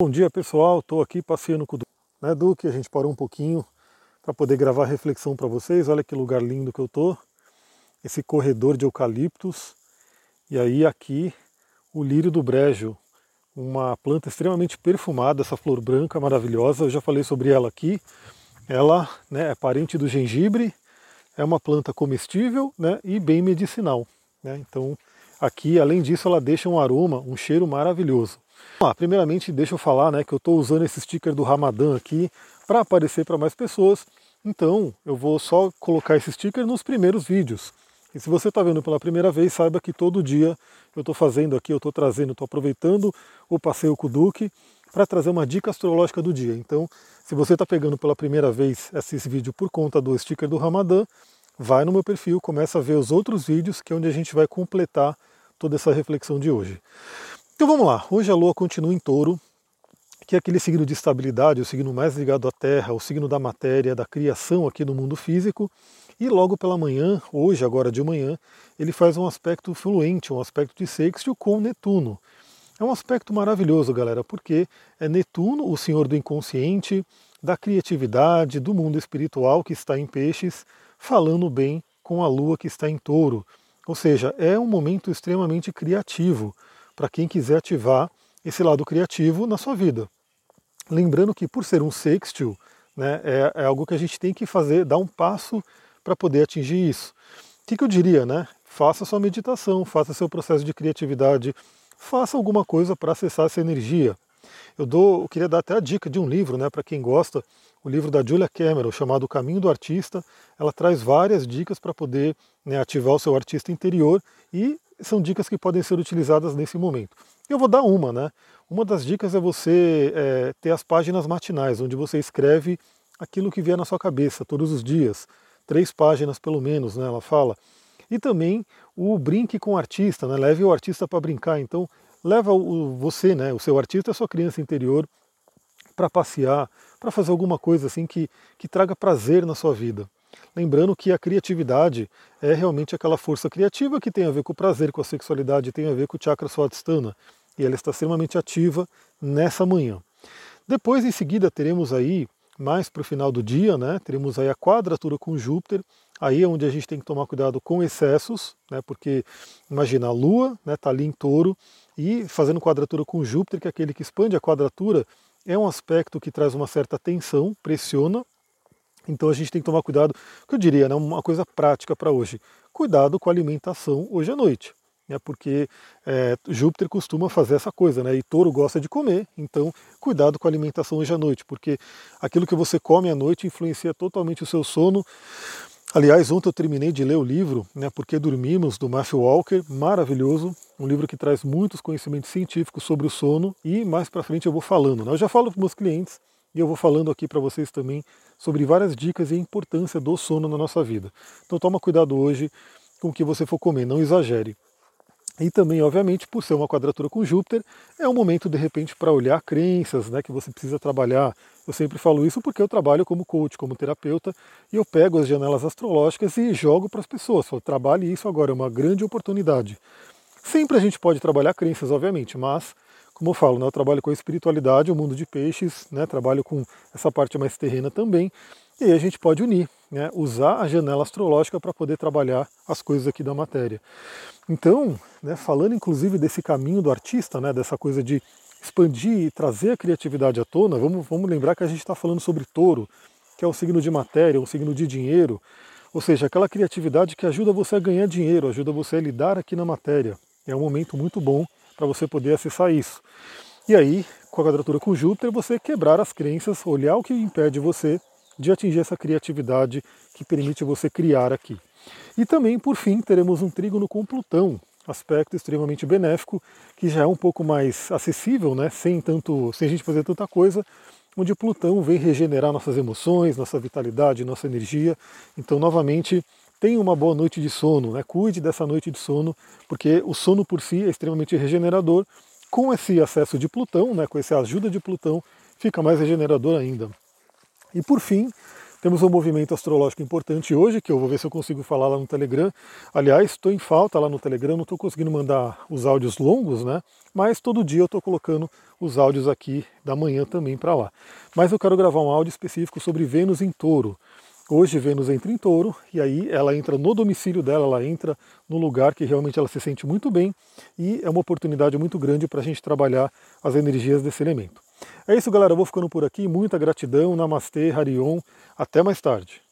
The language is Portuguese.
Bom dia pessoal, estou aqui passeando com o Duque, né, Duque, a gente parou um pouquinho para poder gravar reflexão para vocês, olha que lugar lindo que eu tô, esse corredor de eucaliptos, e aí aqui o lírio do brejo, uma planta extremamente perfumada, essa flor branca maravilhosa, eu já falei sobre ela aqui, ela né, é parente do gengibre, é uma planta comestível né, e bem medicinal, né, então aqui além disso ela deixa um aroma, um cheiro maravilhoso. Ah, primeiramente, deixa eu falar né, que eu estou usando esse sticker do Ramadã aqui para aparecer para mais pessoas. Então, eu vou só colocar esse sticker nos primeiros vídeos. E se você está vendo pela primeira vez, saiba que todo dia eu estou fazendo aqui, eu estou trazendo, estou aproveitando o passeio com o Duque para trazer uma dica astrológica do dia. Então, se você está pegando pela primeira vez esse vídeo por conta do sticker do Ramadã, vai no meu perfil, começa a ver os outros vídeos, que é onde a gente vai completar toda essa reflexão de hoje. Então vamos lá, hoje a Lua continua em touro, que é aquele signo de estabilidade, o signo mais ligado à Terra, o signo da matéria, da criação aqui no mundo físico. E logo pela manhã, hoje, agora de manhã, ele faz um aspecto fluente, um aspecto de sextil com Netuno. É um aspecto maravilhoso, galera, porque é Netuno, o senhor do inconsciente, da criatividade, do mundo espiritual que está em peixes, falando bem com a lua que está em touro. Ou seja, é um momento extremamente criativo para quem quiser ativar esse lado criativo na sua vida. Lembrando que por ser um sextil, né, é, é algo que a gente tem que fazer, dar um passo para poder atingir isso. O que, que eu diria, né? Faça sua meditação, faça seu processo de criatividade, faça alguma coisa para acessar essa energia. Eu dou, eu queria dar até a dica de um livro, né, para quem gosta, o livro da Julia Cameron, chamado O Caminho do Artista. Ela traz várias dicas para poder né, ativar o seu artista interior e são dicas que podem ser utilizadas nesse momento. Eu vou dar uma, né? Uma das dicas é você é, ter as páginas matinais, onde você escreve aquilo que vier na sua cabeça todos os dias. Três páginas pelo menos, né? Ela fala. E também o brinque com o artista, né? Leve o artista para brincar. Então, leva o, você, né? O seu artista, a sua criança interior, para passear, para fazer alguma coisa assim que, que traga prazer na sua vida. Lembrando que a criatividade é realmente aquela força criativa que tem a ver com o prazer, com a sexualidade, tem a ver com o chakra swadhisthana. E ela está extremamente ativa nessa manhã. Depois, em seguida, teremos aí, mais para o final do dia, né, teremos aí a quadratura com Júpiter, aí é onde a gente tem que tomar cuidado com excessos, né, porque imagina a Lua está né, tá ali em touro e fazendo quadratura com Júpiter, que é aquele que expande a quadratura, é um aspecto que traz uma certa tensão, pressiona então a gente tem que tomar cuidado, que eu diria, né, uma coisa prática para hoje. Cuidado com a alimentação hoje à noite. Né, porque é, Júpiter costuma fazer essa coisa, né, e touro gosta de comer, então cuidado com a alimentação hoje à noite, porque aquilo que você come à noite influencia totalmente o seu sono. Aliás, ontem eu terminei de ler o livro, né, Porque Dormimos, do Matthew Walker, maravilhoso, um livro que traz muitos conhecimentos científicos sobre o sono, e mais para frente eu vou falando. Né, eu já falo para meus clientes, e eu vou falando aqui para vocês também sobre várias dicas e a importância do sono na nossa vida. Então toma cuidado hoje com o que você for comer, não exagere. E também, obviamente, por ser uma quadratura com Júpiter, é um momento de repente para olhar crenças, né, que você precisa trabalhar. Eu sempre falo isso porque eu trabalho como coach, como terapeuta, e eu pego as janelas astrológicas e jogo para as pessoas. Falo, trabalhe isso agora, é uma grande oportunidade. Sempre a gente pode trabalhar crenças, obviamente, mas como eu falo, né, eu trabalho com a espiritualidade, o mundo de peixes, né, trabalho com essa parte mais terrena também, e aí a gente pode unir, né, usar a janela astrológica para poder trabalhar as coisas aqui da matéria. Então, né, falando inclusive desse caminho do artista, né, dessa coisa de expandir e trazer a criatividade à tona, vamos, vamos lembrar que a gente está falando sobre touro, que é um signo de matéria, um signo de dinheiro, ou seja, aquela criatividade que ajuda você a ganhar dinheiro, ajuda você a lidar aqui na matéria. É um momento muito bom para você poder acessar isso. E aí, com a quadratura com Júpiter, você quebrar as crenças, olhar o que impede você de atingir essa criatividade que permite você criar aqui. E também, por fim, teremos um trígono com Plutão, aspecto extremamente benéfico, que já é um pouco mais acessível, né, sem, tanto, sem a gente fazer tanta coisa, onde Plutão vem regenerar nossas emoções, nossa vitalidade, nossa energia. Então, novamente, tenha uma boa noite de sono, né? cuide dessa noite de sono, porque o sono por si é extremamente regenerador. Com esse acesso de Plutão, né, com essa ajuda de Plutão, fica mais regenerador ainda. E por fim, Temos um movimento astrológico importante hoje, que eu vou ver se eu consigo falar lá no Telegram. Aliás, estou em falta lá no Telegram, não estou conseguindo mandar os áudios longos, né? Mas todo dia eu estou colocando os áudios aqui da manhã também para lá. Mas eu quero gravar um áudio específico sobre Vênus em touro. Hoje Vênus entra em touro e aí ela entra no domicílio dela, ela entra no lugar que realmente ela se sente muito bem e é uma oportunidade muito grande para a gente trabalhar as energias desse elemento. É isso, galera. Eu vou ficando por aqui. Muita gratidão. Namastê, Harion. Até mais tarde.